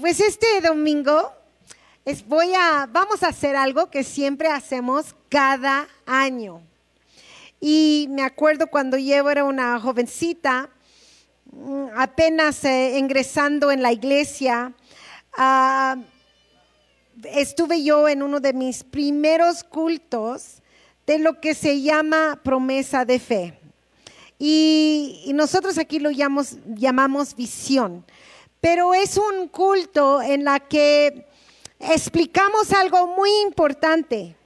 Pues este domingo es, voy a, vamos a hacer algo que siempre hacemos cada año. Y me acuerdo cuando yo era una jovencita, mm, apenas eh, ingresando en la iglesia, ah, estuve yo en uno de mis primeros cultos de lo que se llama promesa de fe. Y, nosotros aquí lo llamamos, llamamos visión. Pero es un culto en la que explicamos algo muy importante.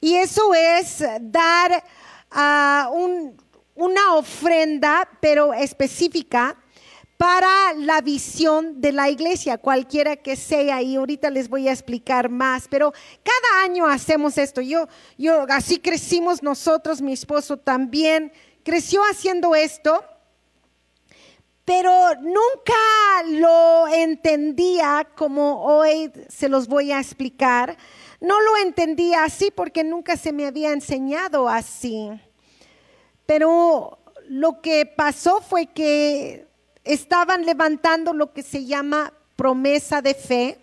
Y eso es dar ah, una ofrenda, pero específica, para la visión de la iglesia, cualquiera que sea, y ahorita les voy a explicar más, pero cada año hacemos esto. Yo, yo, así crecimos nosotros, mi esposo también creció haciendo esto, pero nunca lo entendía como hoy se los voy a explicar. No lo entendía así porque nunca se me había enseñado así. Pero lo que pasó fue que estaban levantando lo que se llama promesa de fe.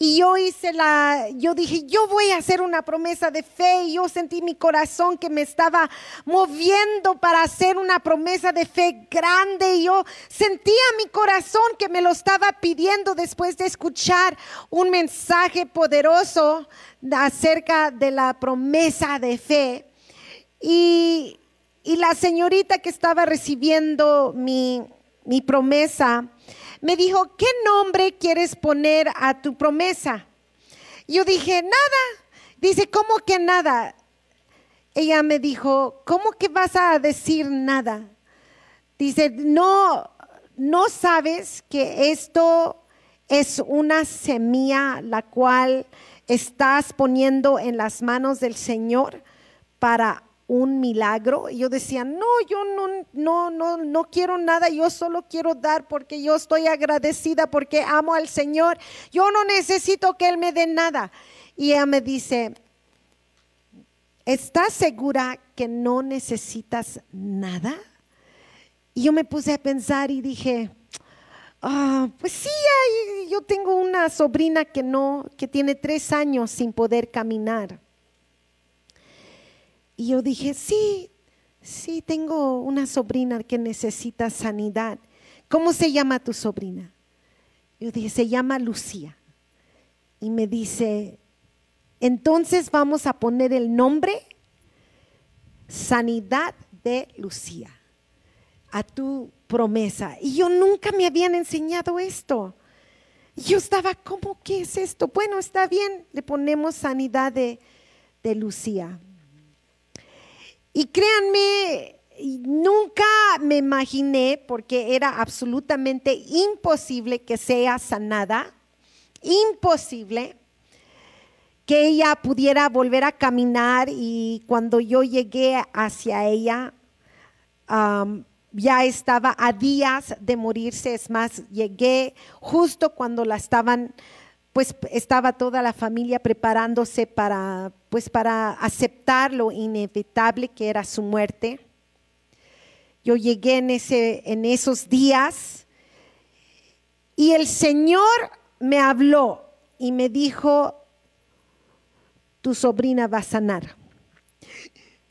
Y yo hice la, yo dije, yo voy a hacer una promesa de fe. Y yo sentí mi corazón que me estaba moviendo para hacer una promesa de fe grande. Y yo sentía mi corazón que me lo estaba pidiendo después de escuchar un mensaje poderoso acerca de la promesa de fe. Y y la señorita que estaba recibiendo mi, promesa me dijo, ¿qué nombre quieres poner a tu promesa? Yo dije, nada. Dice, ¿cómo que nada? Ella me dijo, ¿cómo que vas a decir nada? Dice, no, no sabes que esto es una semilla la cual estás poniendo en las manos del Señor para un milagro. Y yo decía, no, yo no, no, no, no quiero nada, yo solo quiero dar porque yo estoy agradecida, porque amo al Señor. Yo no necesito que Él me dé nada. Y ella me dice, ¿estás segura que no necesitas nada? Y yo me puse a pensar y dije, ah, pues sí, yo tengo una sobrina que no, que tiene tres años sin poder caminar. Y yo dije, sí, sí, tengo una sobrina que necesita sanidad. ¿Cómo se llama tu sobrina? Yo dije, se llama Lucía. Y me dice, entonces vamos a poner el nombre Sanidad de Lucía a tu promesa. Y yo nunca me habían enseñado esto. yo estaba, ¿cómo que es esto? Bueno, está bien, le ponemos sanidad de, de Lucía. Y créanme, nunca me imaginé, porque era absolutamente imposible que sea sanada, imposible que ella pudiera volver a caminar y cuando yo llegué hacia ella, ya estaba a días de morirse, es más, llegué justo cuando la estaban pues estaba toda la familia preparándose para, pues para aceptar lo inevitable que era su muerte. Yo llegué en, ese, en esos días y el Señor me habló y me dijo, tu sobrina va a sanar.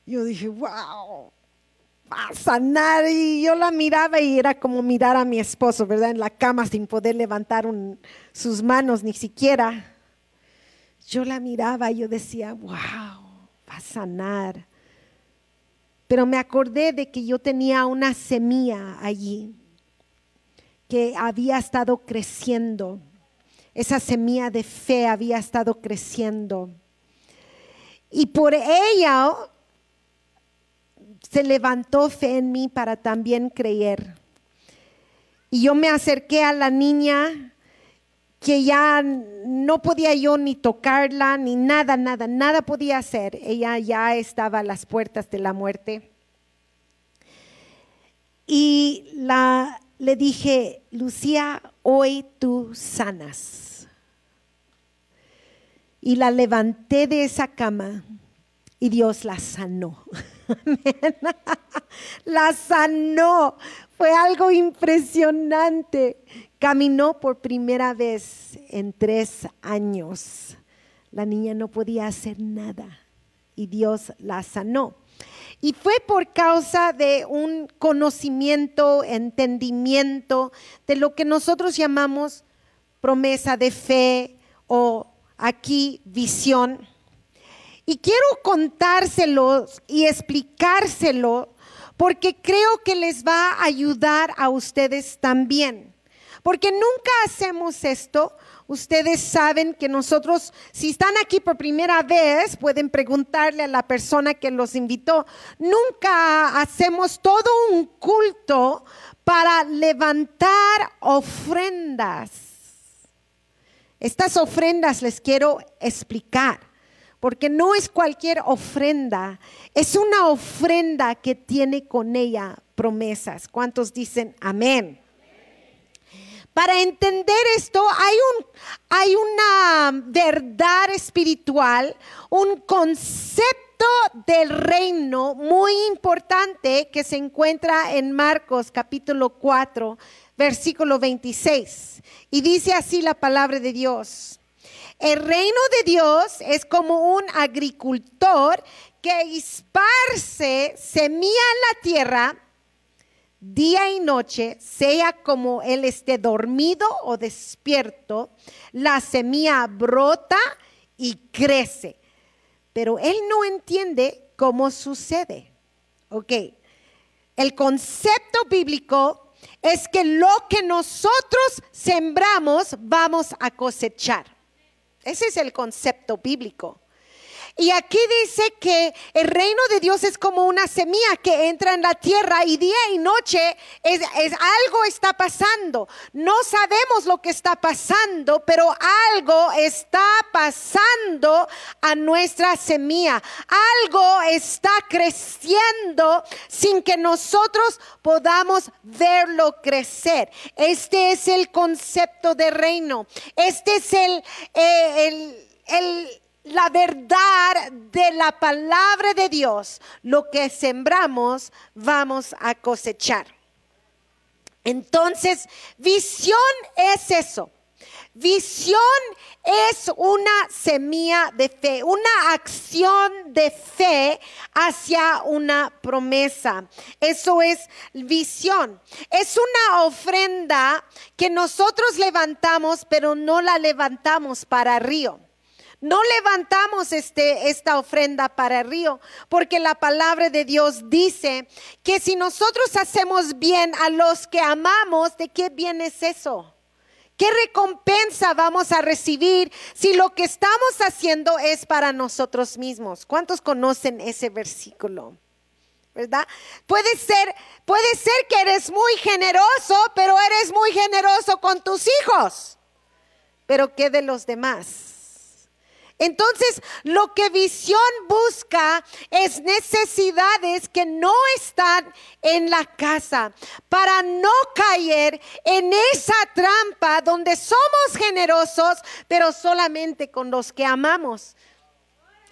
Yo dije, wow, a sanar. Y yo la miraba y era como mirar a mi esposo, ¿verdad? En la cama sin poder levantar sus manos ni siquiera. Yo la miraba y yo decía, wow, va a sanar. Pero me acordé de que yo tenía una semilla allí que había estado creciendo. Esa semilla de fe había estado creciendo. Y por ella se levantó fe en mí para también creer. Y yo me acerqué a la niña que ya no podía yo ni tocarla, ni nada, nada, nada podía hacer. Ella ya estaba a las puertas de la muerte. Y la, le dije, Lucía, hoy tú sanas. Y la levanté de esa cama y Dios la sanó. la sanó. Fue algo impresionante. Caminó por primera vez en tres años. La niña no podía hacer nada y Dios la sanó. Y fue por causa de un conocimiento, entendimiento de lo que nosotros llamamos promesa de fe o aquí visión. Y quiero contárselo y explicárselo porque creo que les va a ayudar a ustedes también. Porque nunca hacemos esto Ustedes saben que nosotros, si están aquí por primera vez, pueden preguntarle a la persona que los invitó. Nunca hacemos todo un culto para levantar ofrendas. Estas ofrendas les quiero explicar, porque no es cualquier ofrenda, es una ofrenda que tiene con ella promesas. ¿Cuántos dicen amén? Para entender esto hay, un, hay una verdad espiritual, un concepto del reino muy importante que se encuentra en Marcos capítulo 4, versículo 26. Y dice así la palabra de Dios. El reino de Dios es como un agricultor que esparce semilla en la tierra día y noche, sea como él esté dormido o despierto, la semilla brota y crece. Pero él no entiende cómo sucede. Ok, el concepto bíblico es que lo que nosotros sembramos vamos a cosechar. Ese es el concepto bíblico. Y aquí dice que el reino de Dios es como una semilla que entra en la tierra y día y noche es, algo está pasando. No sabemos lo que está pasando, pero algo está pasando a nuestra semilla. Algo está creciendo sin que nosotros podamos verlo crecer. Este es el concepto de reino. Este es el, eh, el, el la verdad de la palabra de Dios, lo que sembramos vamos a cosechar. Entonces, visión es eso. Visión es una semilla de fe, una acción de fe hacia una promesa. Eso es visión. Es una ofrenda que nosotros levantamos, pero no la levantamos para río. No levantamos este, esta ofrenda para el río, porque la palabra de Dios dice que si nosotros hacemos bien a los que amamos, ¿de qué bien es eso? ¿Qué recompensa vamos a recibir si lo que estamos haciendo es para nosotros mismos? ¿Cuántos conocen ese versículo? ¿Verdad? Puede ser, puede ser que eres muy generoso, pero eres muy generoso con tus hijos. Pero ¿qué de los demás? Entonces, lo que visión busca es necesidades que no están en la casa para no caer en esa trampa donde somos generosos, pero solamente con los que amamos.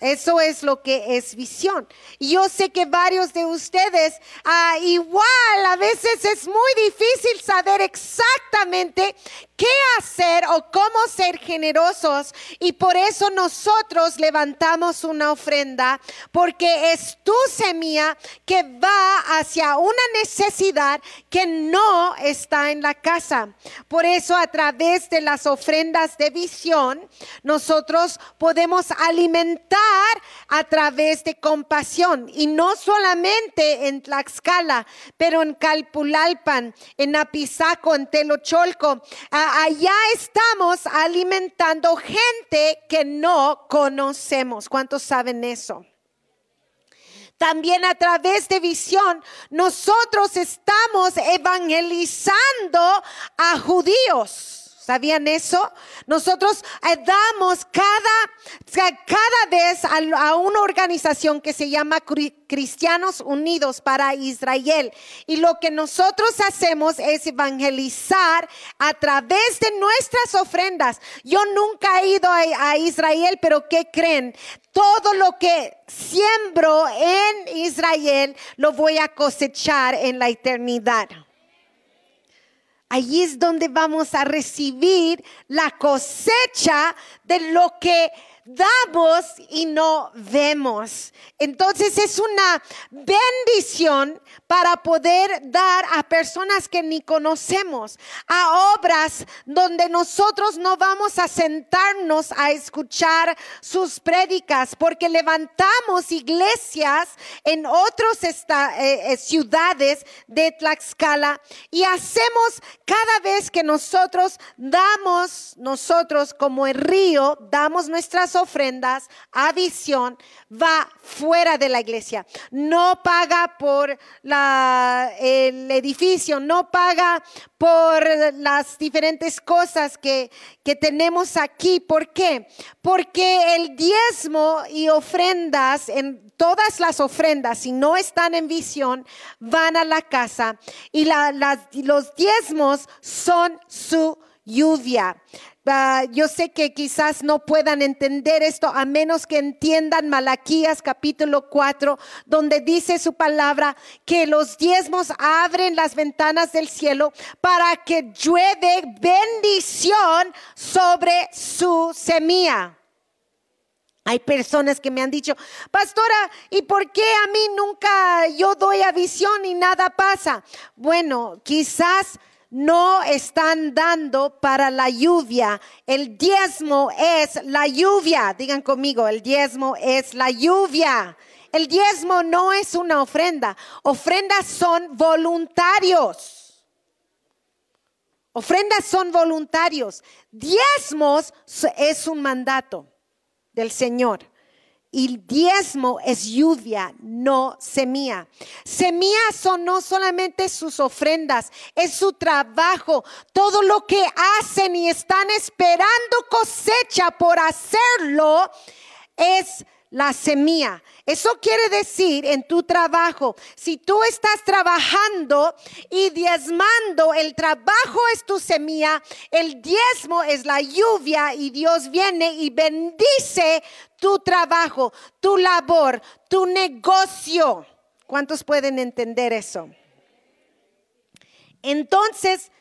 Eso es lo que es visión. Y yo sé que varios de ustedes, ah, igual a veces es muy difícil saber exactamente qué hacer o cómo ser generosos. Y por eso nosotros levantamos una ofrenda porque es tu semilla que va hacia una necesidad que no está en la casa. Por eso a través de las ofrendas de visión nosotros podemos alimentar a través de compasión. Y no solamente en Tlaxcala, pero en Calpulalpan, en Apizaco, en Telocholco allá estamos alimentando gente que no conocemos. ¿Cuántos saben eso? También a través de visión, nosotros estamos evangelizando a judíos. ¿Sabían eso? Nosotros eh, damos cada, cada vez a, una organización que se llama Cristianos Unidos para Israel. Y lo que nosotros hacemos es evangelizar a través de nuestras ofrendas. Yo nunca he ido a Israel, pero ¿qué creen? Todo lo que siembro en Israel lo voy a cosechar en la eternidad. Allí es donde vamos a recibir la cosecha de lo que damos y no vemos. Entonces es una bendición para poder dar a personas que ni conocemos, a obras donde nosotros no vamos a sentarnos a escuchar sus prédicas, porque levantamos iglesias en otras eh, eh, ciudades de Tlaxcala y hacemos cada vez que nosotros damos, nosotros como el río, damos nuestras ofrendas a visión, va fuera de la iglesia. No paga por el edificio, no paga por las diferentes cosas que, que tenemos aquí. ¿Por qué? Porque el diezmo y ofrendas, en todas las ofrendas, si no están en visión, van a la casa y la, los diezmos son su lluvia. Uh, yo sé que quizás no puedan entender esto a menos que entiendan Malaquías capítulo 4, donde dice su palabra que los diezmos abren las ventanas del cielo para que llueve bendición sobre su semilla. Hay personas que me han dicho, pastora, ¿y por qué a mí nunca yo doy a visión y nada pasa? Bueno, quizás no están dando para la lluvia. El diezmo es la lluvia. Digan conmigo, el diezmo es la lluvia. El diezmo no es una ofrenda. Ofrendas son voluntarios. Ofrendas son voluntarios. Diezmos es un mandato del Señor. Y diezmo es lluvia, no semilla. Semillas son no solamente sus ofrendas, es su trabajo, todo lo que hacen y están esperando cosecha por hacerlo es la semilla. Eso quiere decir en tu trabajo, si tú estás trabajando y diezmando, el trabajo es tu semilla, el diezmo es la lluvia y Dios viene y bendice tu trabajo, tu labor, tu negocio. ¿Cuántos pueden entender eso? Entonces,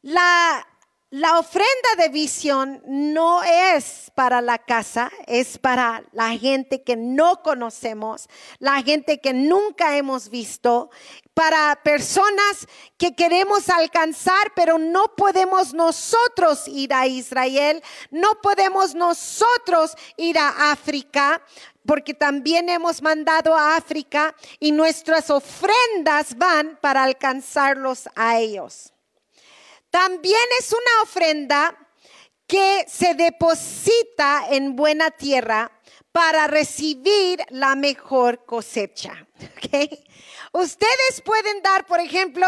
la la ofrenda de visión no es para la casa, es para la gente que no conocemos, la gente que nunca hemos visto, para personas que queremos alcanzar, pero no podemos nosotros ir a Israel, no podemos nosotros ir a África, porque también hemos mandado a África y nuestras ofrendas van para alcanzarlos a ellos. También es una ofrenda que se deposita en buena tierra para recibir la mejor cosecha. Ustedes pueden dar, por ejemplo,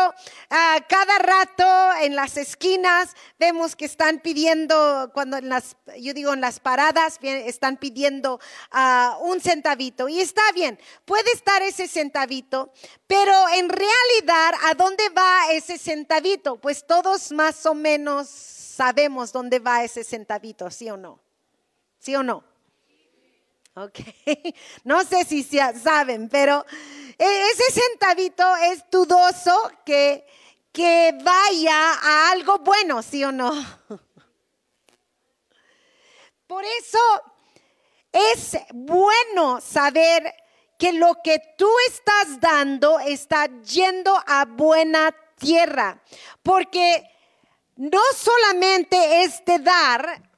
cada rato en las esquinas, vemos que están pidiendo, cuando en las, yo digo en las paradas, están pidiendo ah, un centavito. Y está bien, puede estar ese centavito, pero en realidad, ¿a dónde va ese centavito? Pues todos más o menos sabemos dónde va ese centavito, ¿sí o no? ¿Sí o no? Ok, no sé si saben, pero e, ese centavito es dudoso que, que vaya a algo bueno, ¿sí o no? Por eso es bueno saber que lo que tú estás dando está yendo a buena tierra, porque no solamente es de dar,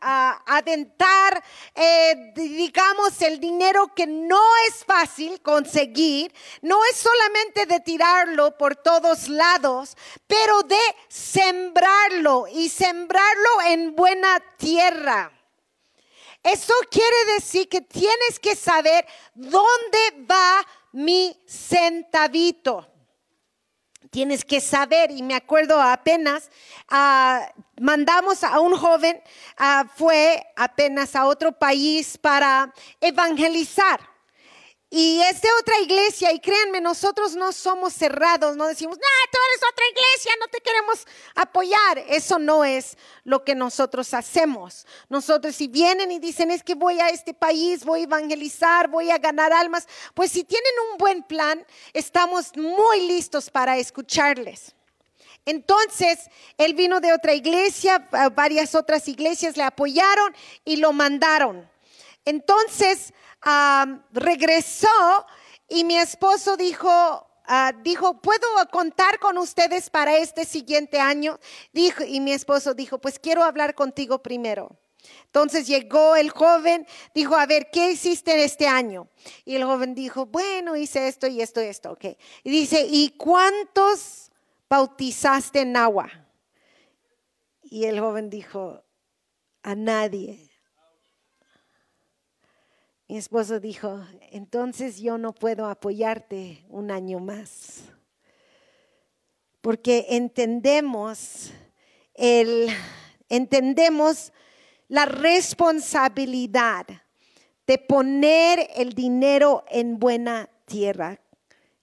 adentar, eh, digamos, el dinero que no es fácil conseguir, no es solamente de tirarlo por todos lados, pero de sembrarlo y sembrarlo en buena tierra. Eso quiere decir que tienes que saber dónde va mi centavito. Tienes que saber, y me acuerdo apenas, ah, mandamos a un joven, ah, fue apenas a otro país para evangelizar. Y es de otra iglesia, y créanme, nosotros no somos cerrados, no decimos, no, tú eres otra iglesia, no te queremos apoyar. Eso no es lo que nosotros hacemos. Nosotros si vienen y dicen, es que voy a este país, voy a evangelizar, voy a ganar almas, pues si tienen un buen plan, estamos muy listos para escucharles. Entonces, él vino de otra iglesia, varias otras iglesias le apoyaron y lo mandaron. Entonces, regresó y mi esposo dijo, ah, dijo, ¿puedo contar con ustedes para este siguiente año? Dijo, y mi esposo dijo, pues quiero hablar contigo primero. Entonces llegó el joven, dijo, a ver, ¿qué hiciste este año? Y el joven dijo, bueno, hice esto y esto y esto, ok. Y dice, ¿y cuántos bautizaste en agua? Y el joven dijo, a nadie. Mi esposo dijo, entonces yo no puedo apoyarte un año más, porque entendemos el, entendemos la responsabilidad de poner el dinero en buena tierra.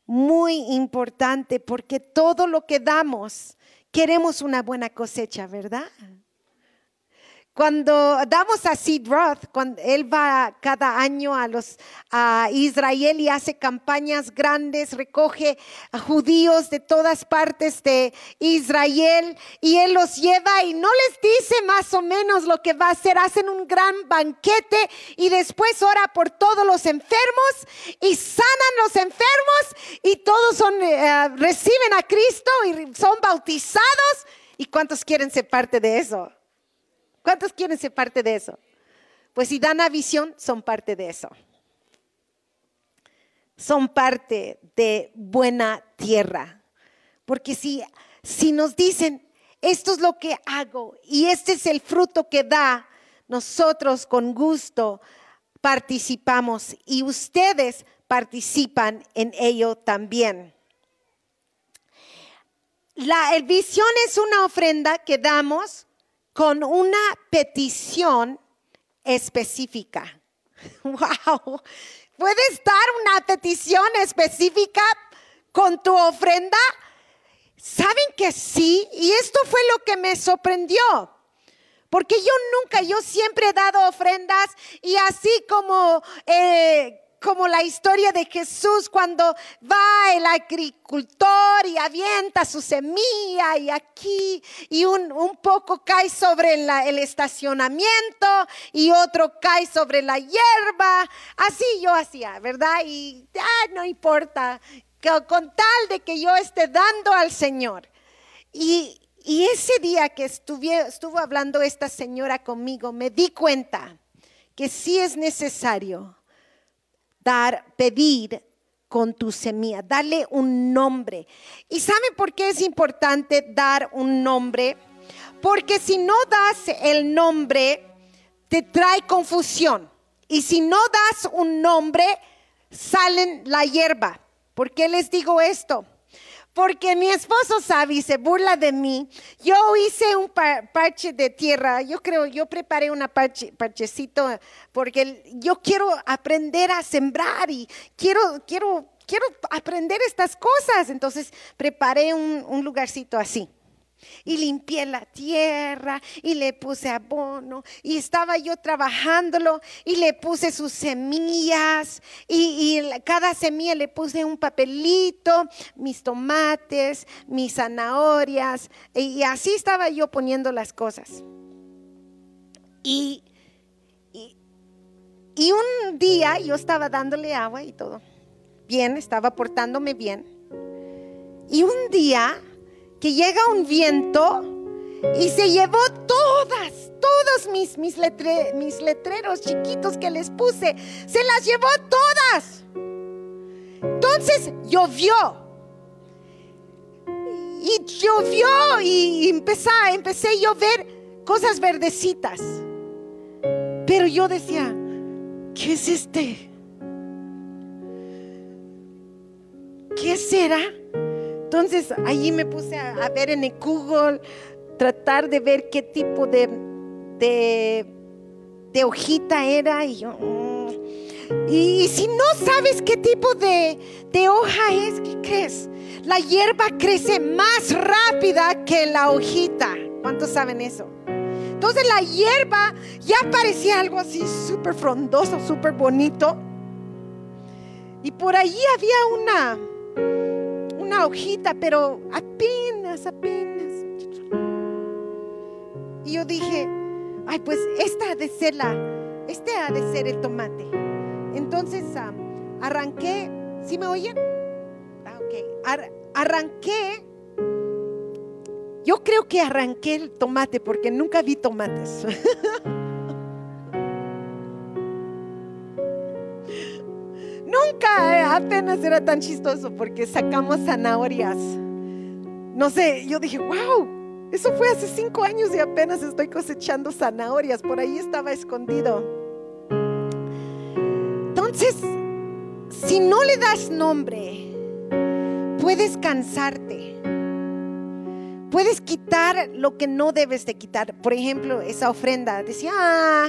Muy importante porque todo lo que damos, queremos una buena cosecha, ¿verdad? Cuando damos a Sid Roth, cuando él va cada año a los a Israel y hace campañas grandes, recoge a judíos de todas partes de Israel y él los lleva y no les dice más o menos lo que va a hacer. Hacen un gran banquete y después ora por todos los enfermos y sanan los enfermos y todos son, eh, reciben a Cristo y son bautizados. ¿Y cuántos quieren ser parte de eso? ¿Cuántos quieren ser parte de eso? Pues si dan a visión, son parte de eso. Son parte de buena tierra. Porque si, si nos dicen, esto es lo que hago y este es el fruto que da, nosotros con gusto participamos y ustedes participan en ello también. La visión es una ofrenda que damos con una petición específica. ¡Wow! ¿Puede estar una petición específica con tu ofrenda? ¿Saben que sí? Y esto fue lo que me sorprendió. Porque yo nunca, yo siempre he dado ofrendas y así como eh, como la historia de Jesús cuando va el agricultor y avienta su semilla y aquí y un, poco cae sobre el estacionamiento y otro cae sobre la hierba. Así yo hacía, ¿verdad? Y no importa, con tal de que yo esté dando al Señor. Y, y ese día que estuvo hablando esta señora conmigo, me di cuenta que sí es necesario dar, pedir con tu semilla, darle un nombre. ¿Y saben por qué es importante dar un nombre? Porque si no das el nombre, te trae confusión. Y si no das un nombre, salen la hierba. ¿Por qué les digo esto? Porque mi esposo sabe y se burla de mí. Yo hice un parche de tierra, yo creo, yo preparé un parchecito porque yo quiero aprender a sembrar y quiero, quiero, quiero aprender estas cosas. Entonces preparé un lugarcito así y limpié la tierra y le puse abono y estaba yo trabajándolo y le puse sus semillas y, cada semilla le puse un papelito, mis tomates, mis zanahorias y, así estaba yo poniendo las cosas. Y, y un día yo estaba dándole agua y todo. Bien, estaba portándome bien. Y un día que llega un viento y se llevó todas, todos mis, mis, letreros chiquitos que les puse, se las llevó todas. Entonces llovió. Y llovió y empecé, empecé a llover cosas verdecitas. Pero yo decía, ¿qué es este? ¿Qué será? Entonces allí me puse a, ver en el Google, tratar de ver qué tipo de, hojita era y yo... Mm". Y, si no sabes qué tipo de, de hoja es, ¿qué crees? La hierba crece más rápida que la hojita. ¿Cuántos saben eso? Entonces la hierba ya parecía algo así súper frondoso, súper bonito. Y por allí había una, una hojita, pero apenas, apenas. Y yo dije, ay, pues esta ha de ser la, este ha de ser el tomate. Entonces arranqué, ¿sí me oyen? Ah, arranqué yo creo que arranqué el tomate porque nunca vi tomates. nunca, apenas era tan chistoso porque sacamos zanahorias. No sé, yo dije, wow, eso fue hace cinco años y apenas estoy cosechando zanahorias. Por ahí estaba escondido. Entonces, si no le das nombre, puedes cansarte Puedes quitar lo que no debes de quitar. Por ejemplo, esa ofrenda. Decía, ah,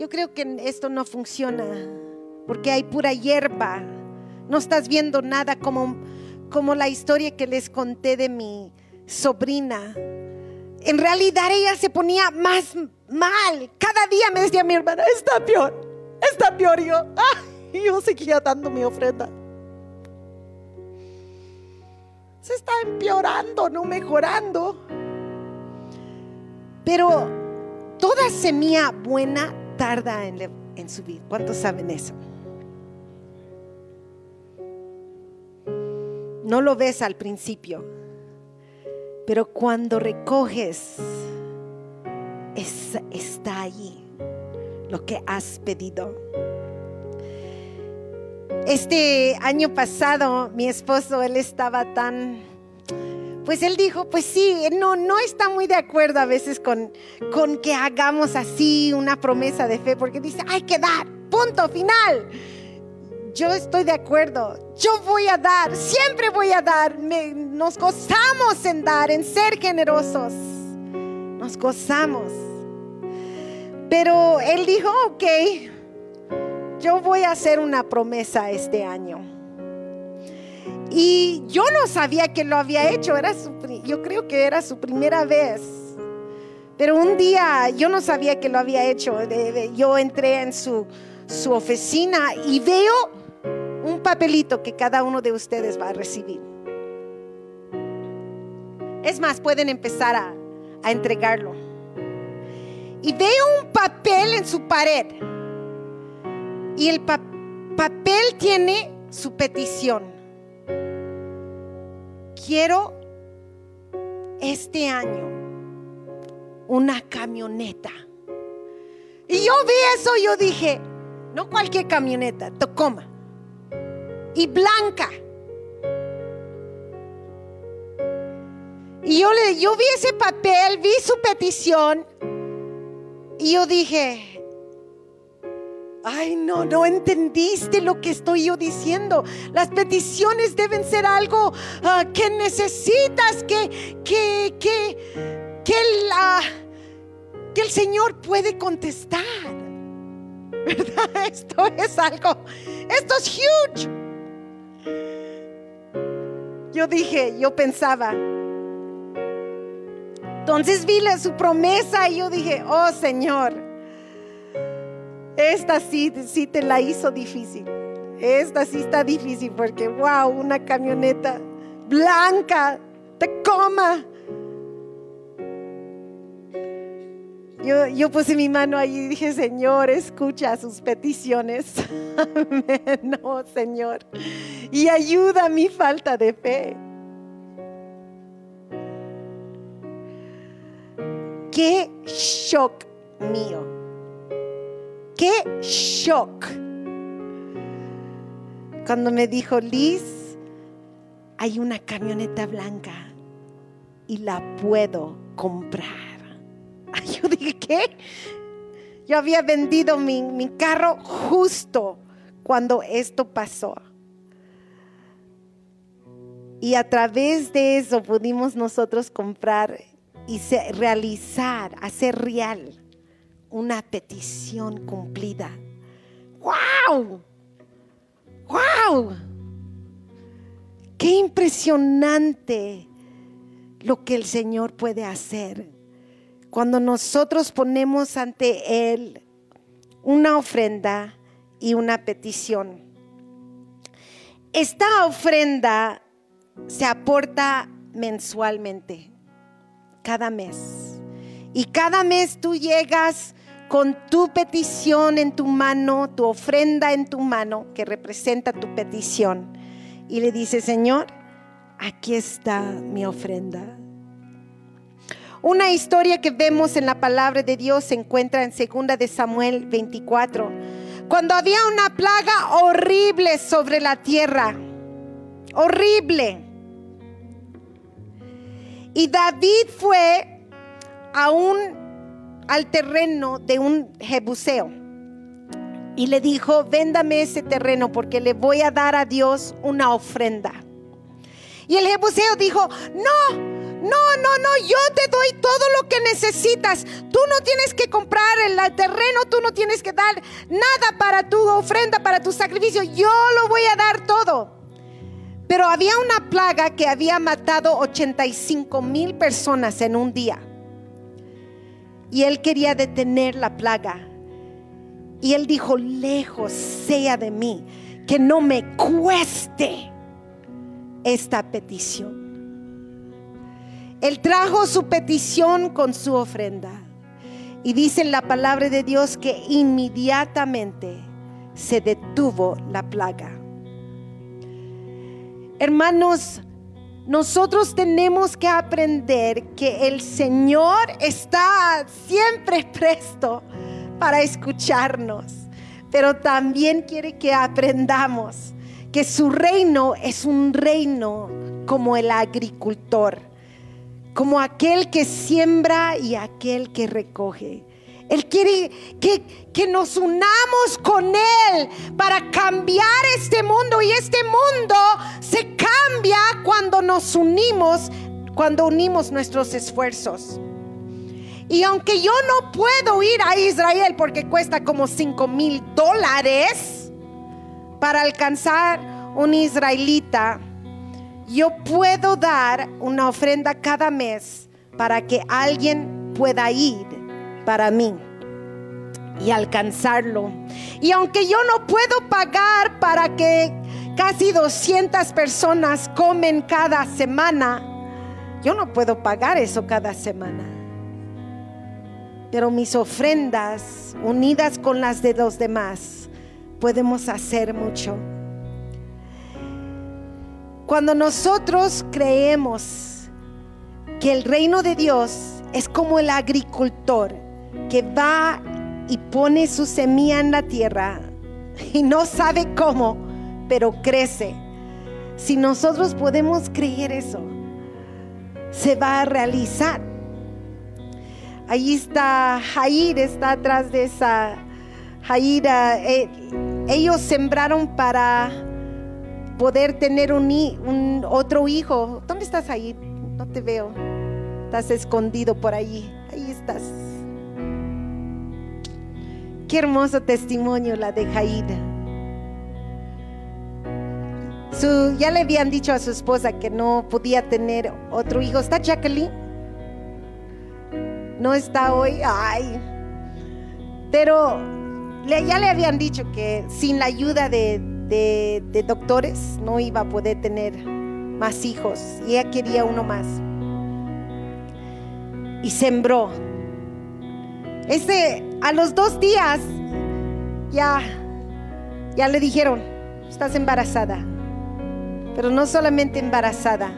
yo creo que esto no funciona porque hay pura hierba. No estás viendo nada como, como la historia que les conté de mi sobrina. En realidad ella se ponía más mal. Cada día me decía mi hermana, está peor, está peor. yo, ah, y yo seguía dando mi ofrenda. se está empeorando, no mejorando. Pero toda semilla buena tarda en, en subir. ¿Cuántos saben eso? No lo ves al principio, pero cuando recoges, está allí lo que has pedido. Este año pasado, mi esposo, él estaba tan, pues él dijo, pues sí, no, no está muy de acuerdo a veces con, con que hagamos así una promesa de fe, porque dice, hay que dar, punto final. Yo estoy de acuerdo, yo voy a dar, siempre voy a dar, nos gozamos en dar, en ser generosos, nos gozamos. Pero él dijo, ok, yo voy a hacer una promesa este año. Y yo no sabía que lo había hecho, era yo creo que era su primera vez. Pero un día yo no sabía que lo había hecho. Yo entré en su, su oficina y veo un papelito que cada uno de ustedes va a recibir. Es más, pueden empezar a, a entregarlo. Y veo un papel en su pared y el papel tiene su petición. Quiero este año una camioneta. Y yo vi eso, yo dije, no cualquier camioneta, Tacoma. Y blanca. Y yo, le, yo vi ese papel, vi su petición. Y yo dije, Ay, no, no entendiste lo que estoy yo diciendo. Las peticiones deben ser algo ah, que necesitas, que, que, que, que, la, que el Señor puede contestar. ¿Verdad? Esto es algo, esto es huge. Yo dije, yo pensaba. Entonces vi su promesa y yo dije, oh Señor esta sí, sí te la hizo difícil. Esta sí está difícil porque, wow, una camioneta blanca, te coma. Yo, puse mi mano ahí y dije, Señor, escucha sus peticiones. no, Señor. Y ayuda mi falta de fe. Qué shock mío qué shock. Cuando me dijo, Liz, hay una camioneta blanca y la puedo comprar. Yo dije, ¿qué? Yo había vendido mi, mi carro justo cuando esto pasó. Y a través de eso pudimos nosotros comprar y realizar, hacer real una petición cumplida. ¡Wow! ¡Wow! Qué impresionante lo que el Señor puede hacer cuando nosotros ponemos ante Él una ofrenda y una petición. Esta ofrenda se aporta mensualmente, cada mes. Y cada mes tú llegas con tu petición en tu mano, tu ofrenda en tu mano, que representa tu petición. Y le dices, Señor, aquí está mi ofrenda. Una historia que vemos en la palabra de Dios se encuentra en 2 de Samuel 24, cuando había una plaga horrible sobre la tierra, horrible. Y David fue a un, al terreno de un jebuseo y le dijo, véndame ese terreno porque le voy a dar a Dios una ofrenda. Y el jebuseo dijo, no, no, no, no, yo te doy todo lo que necesitas. Tú no tienes que comprar el terreno, tú no tienes que dar nada para tu ofrenda, para tu sacrificio. Yo lo voy a dar todo. Pero había una plaga que había matado 85 mil personas en un día. Y él quería detener la plaga. Y él dijo, lejos sea de mí, que no me cueste esta petición. Él trajo su petición con su ofrenda. Y dice en la palabra de Dios que inmediatamente se detuvo la plaga. Hermanos, nosotros tenemos que aprender que el Señor está siempre presto para escucharnos, pero también quiere que aprendamos que su reino es un reino como el agricultor como aquel que siembra y aquel que recoge. Él quiere que, que, nos unamos con Él para cambiar este mundo. Y este mundo se cambia cuando nos unimos, cuando unimos nuestros esfuerzos. Y aunque yo no puedo ir a Israel porque cuesta como 5 mil dólares para alcanzar un israelita, yo puedo dar una ofrenda cada mes para que alguien pueda ir para mí y alcanzarlo. Y aunque yo no puedo pagar para que casi 200 personas comen cada semana, yo no puedo pagar eso cada semana. Pero mis ofrendas unidas con las de los demás, podemos hacer mucho. Cuando nosotros creemos que el reino de Dios es como el agricultor que va y pone su semilla en la tierra y no sabe cómo, pero crece. Si nosotros podemos creer eso, se va a realizar. Ahí está Jair, está atrás de esa Jaira. Eh, ellos sembraron para poder tener un, otro hijo. ¿Dónde estás ahí? No te veo. Estás escondido por ahí. Ahí estás. Qué hermoso testimonio la de Jaida. Su, ya le habían dicho a su esposa que no podía tener otro hijo. ¿Está Jacqueline? No está hoy. Ay. Pero ya le habían dicho que sin la ayuda de, de, doctores, no iba a poder tener más hijos y ella quería uno más. Y sembró. Ese, a los dos días, ya, ya le dijeron, estás embarazada. Pero no solamente embarazada,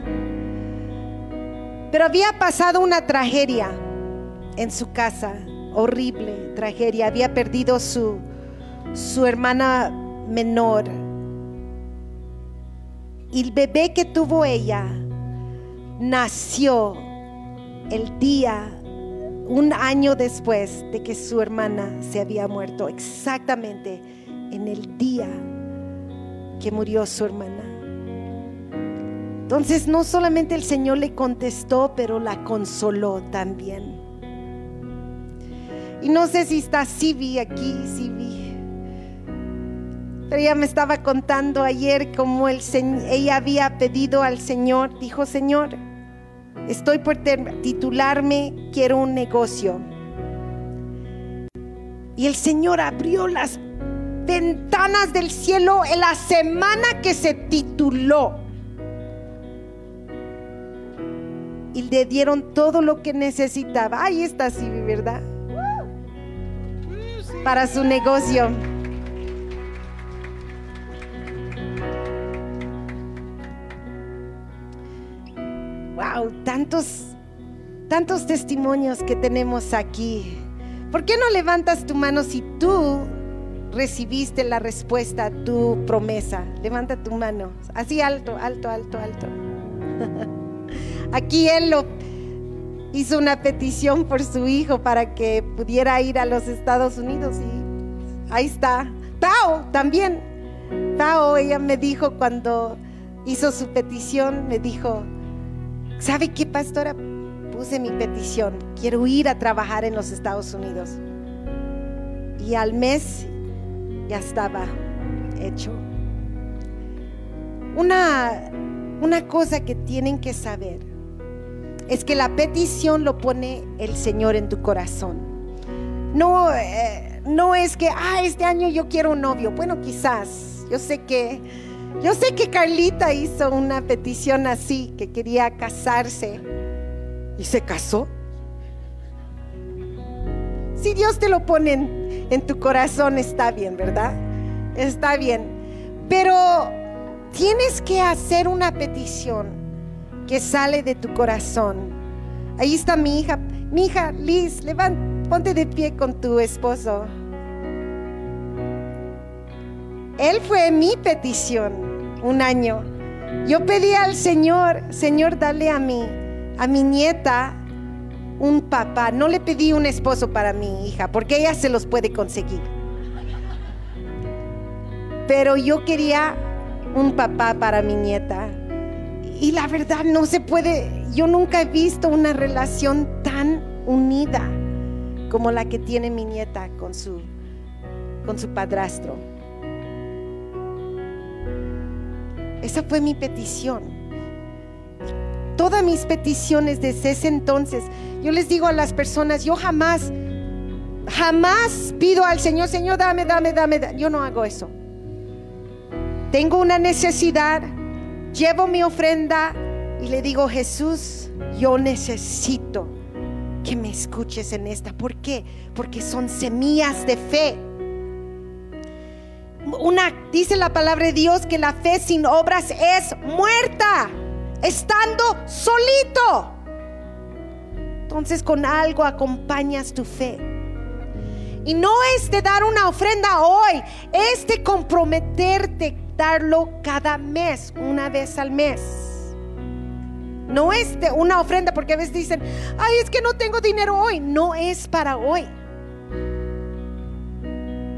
pero había pasado una tragedia en su casa, horrible tragedia. Había perdido su, su hermana menor. Y el bebé que tuvo ella nació el día, un año después de que su hermana se había muerto, exactamente en el día que murió su hermana. Entonces no solamente el Señor le contestó, pero la consoló también. Y no sé si está Sibi aquí, Sibi. Ella me estaba contando ayer cómo el, ella había pedido al Señor, dijo, Señor, estoy por titularme, quiero un negocio. Y el Señor abrió las ventanas del cielo en la semana que se tituló. Y le dieron todo lo que necesitaba. Ahí está Sibi, ¿verdad? Para su negocio. Tantos, tantos testimonios que tenemos aquí. ¿Por qué no levantas tu mano si tú recibiste la respuesta a tu promesa? Levanta tu mano, así alto, alto, alto, alto. Aquí él lo hizo una petición por su hijo para que pudiera ir a los Estados Unidos y ahí está. Tao también. Tao, ella me dijo cuando hizo su petición, me dijo, ¿sabe qué, pastora? puse mi petición, quiero ir a trabajar en los Estados Unidos. Y al mes ya estaba hecho. Una, una cosa que tienen que saber es que la petición lo pone el Señor en tu corazón. No, eh, no es que, ah, este año yo quiero un novio. Bueno, quizás. Yo sé que, yo sé que Carlita hizo una petición así, que quería casarse y se casó. Si Dios te lo pone en, tu corazón, está bien, ¿verdad? Está bien. Pero tienes que hacer una petición que sale de tu corazón. Ahí está mi hija. Mi hija, Liz, levanta, ponte de pie con tu esposo. Él fue mi petición un año. Yo pedí al Señor, Señor, dale a mí a mi nieta un papá. No le pedí un esposo para mi hija, porque ella se los puede conseguir. Pero yo quería un papá para mi nieta. Y la verdad no se puede, yo nunca he visto una relación tan unida como la que tiene mi nieta con su, con su padrastro. Esa fue mi petición todas mis peticiones desde ese entonces. Yo les digo a las personas, yo jamás, jamás pido al Señor, Señor, dame, dame, dame. Yo no hago eso. Tengo una necesidad, llevo mi ofrenda y le digo, Jesús, yo necesito que me escuches en esta. ¿Por qué? Porque son semillas de fe. Una dice la palabra de Dios que la fe sin obras es muerta estando solito. Entonces con algo acompañas tu fe. Y no es de dar una ofrenda hoy, es de comprometerte darlo cada mes, una vez al mes. No es de una ofrenda porque a veces dicen, ay, es que no tengo dinero hoy. No es para hoy.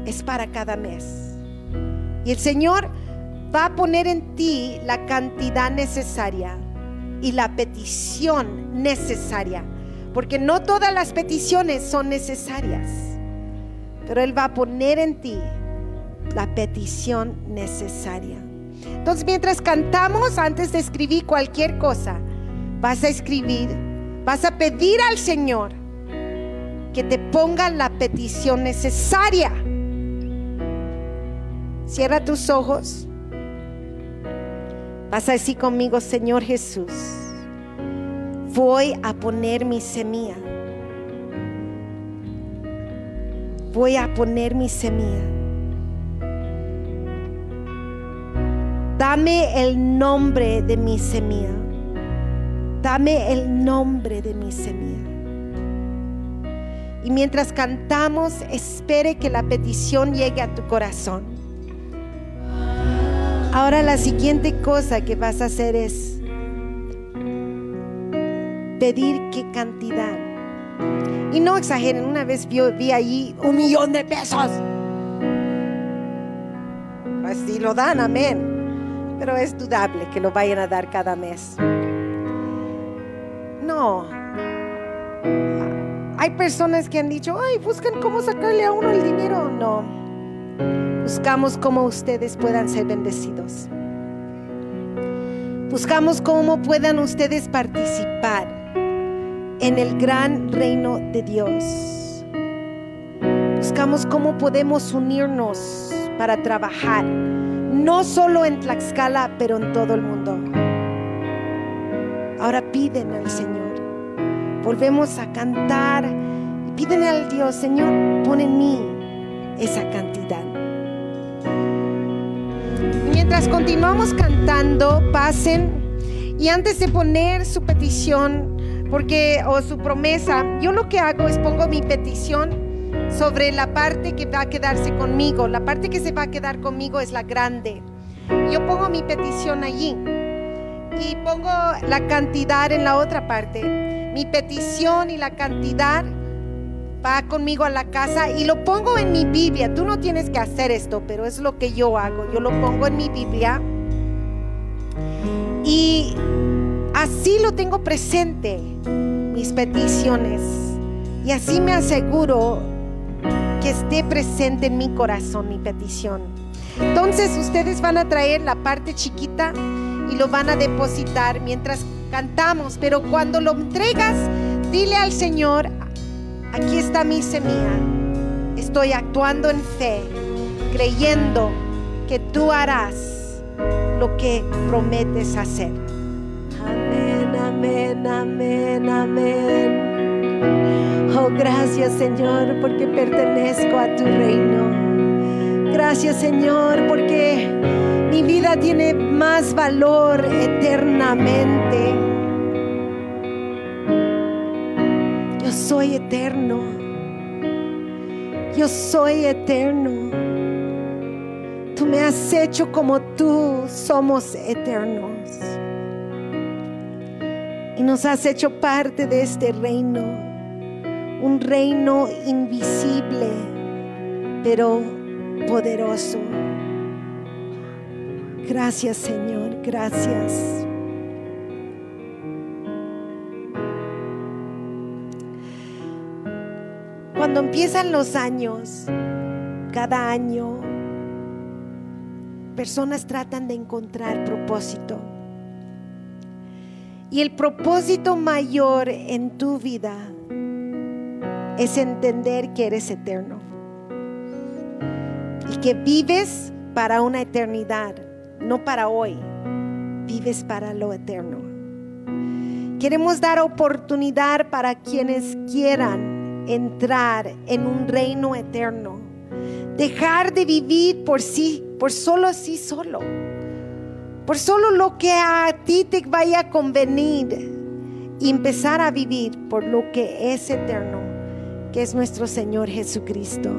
Es para cada mes. Y el Señor va a poner en ti la cantidad necesaria y la petición necesaria. Porque no todas las peticiones son necesarias. Pero Él va a poner en ti la petición necesaria. Entonces mientras cantamos, antes de escribir cualquier cosa, vas a escribir, vas a pedir al Señor que te ponga la petición necesaria. Cierra tus ojos. Vas a decir conmigo, Señor Jesús, voy a poner mi semilla. Voy a poner mi semilla. Dame el nombre de mi semilla. Dame el nombre de mi semilla. Y mientras cantamos, espere que la petición llegue a tu corazón. Ahora la siguiente cosa que vas a hacer es pedir qué cantidad. Y no exageren, una vez vi, vi allí un millón de pesos. Pues si lo dan, amén. pero es dudable que lo vayan a dar cada mes. No. Hay personas que han dicho, ay, buscan cómo sacarle a uno el dinero. No. Buscamos cómo ustedes puedan ser bendecidos. Buscamos cómo puedan ustedes participar en el gran reino de Dios. Buscamos cómo podemos unirnos para trabajar, no solo en Tlaxcala, pero en todo el mundo. Ahora piden al Señor. Volvemos a cantar piden al Dios, Señor, pon en mí esa cantidad. Mientras continuamos cantando, pasen y antes de poner su petición, porque o su promesa, yo lo que hago es pongo mi petición sobre la parte que va a quedarse conmigo. La parte que se va a quedar conmigo es la grande. Yo pongo mi petición allí y pongo la cantidad en la otra parte. Mi petición y la cantidad va conmigo a la casa y lo pongo en mi Biblia. Tú no tienes que hacer esto, pero es lo que yo hago. Yo lo pongo en mi Biblia y así lo tengo presente, mis peticiones. Y así me aseguro que esté presente en mi corazón mi petición. Entonces ustedes van a traer la parte chiquita y lo van a depositar mientras cantamos. Pero cuando lo entregas, dile al Señor, aquí está mi semilla. Estoy actuando en fe, creyendo que tú harás lo que prometes hacer. Amén, amén, amén, amén. Oh, gracias Señor porque pertenezco a tu reino. Gracias Señor porque mi vida tiene más valor eternamente. Soy eterno. Yo soy eterno. Tú me has hecho como tú somos eternos. Y nos has hecho parte de este reino. Un reino invisible, pero poderoso. Gracias Señor, gracias. Cuando empiezan los años, cada año, personas tratan de encontrar propósito. Y el propósito mayor en tu vida es entender que eres eterno y que vives para una eternidad, no para hoy, vives para lo eterno. Queremos dar oportunidad para quienes quieran entrar en un reino eterno. Dejar de vivir por sí, por solo sí solo. Por solo lo que a ti te vaya a convenir. Y empezar a vivir por lo que es eterno, que es nuestro Señor Jesucristo.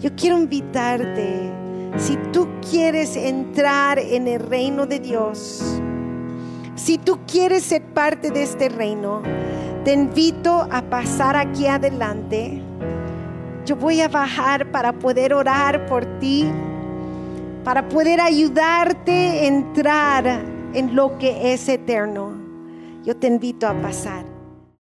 Yo quiero invitarte, si tú quieres entrar en el reino de Dios, si tú quieres ser parte de este reino, te invito a pasar aquí adelante. Yo voy a bajar para poder orar por ti, para poder ayudarte a entrar en lo que es eterno. Yo te invito a pasar.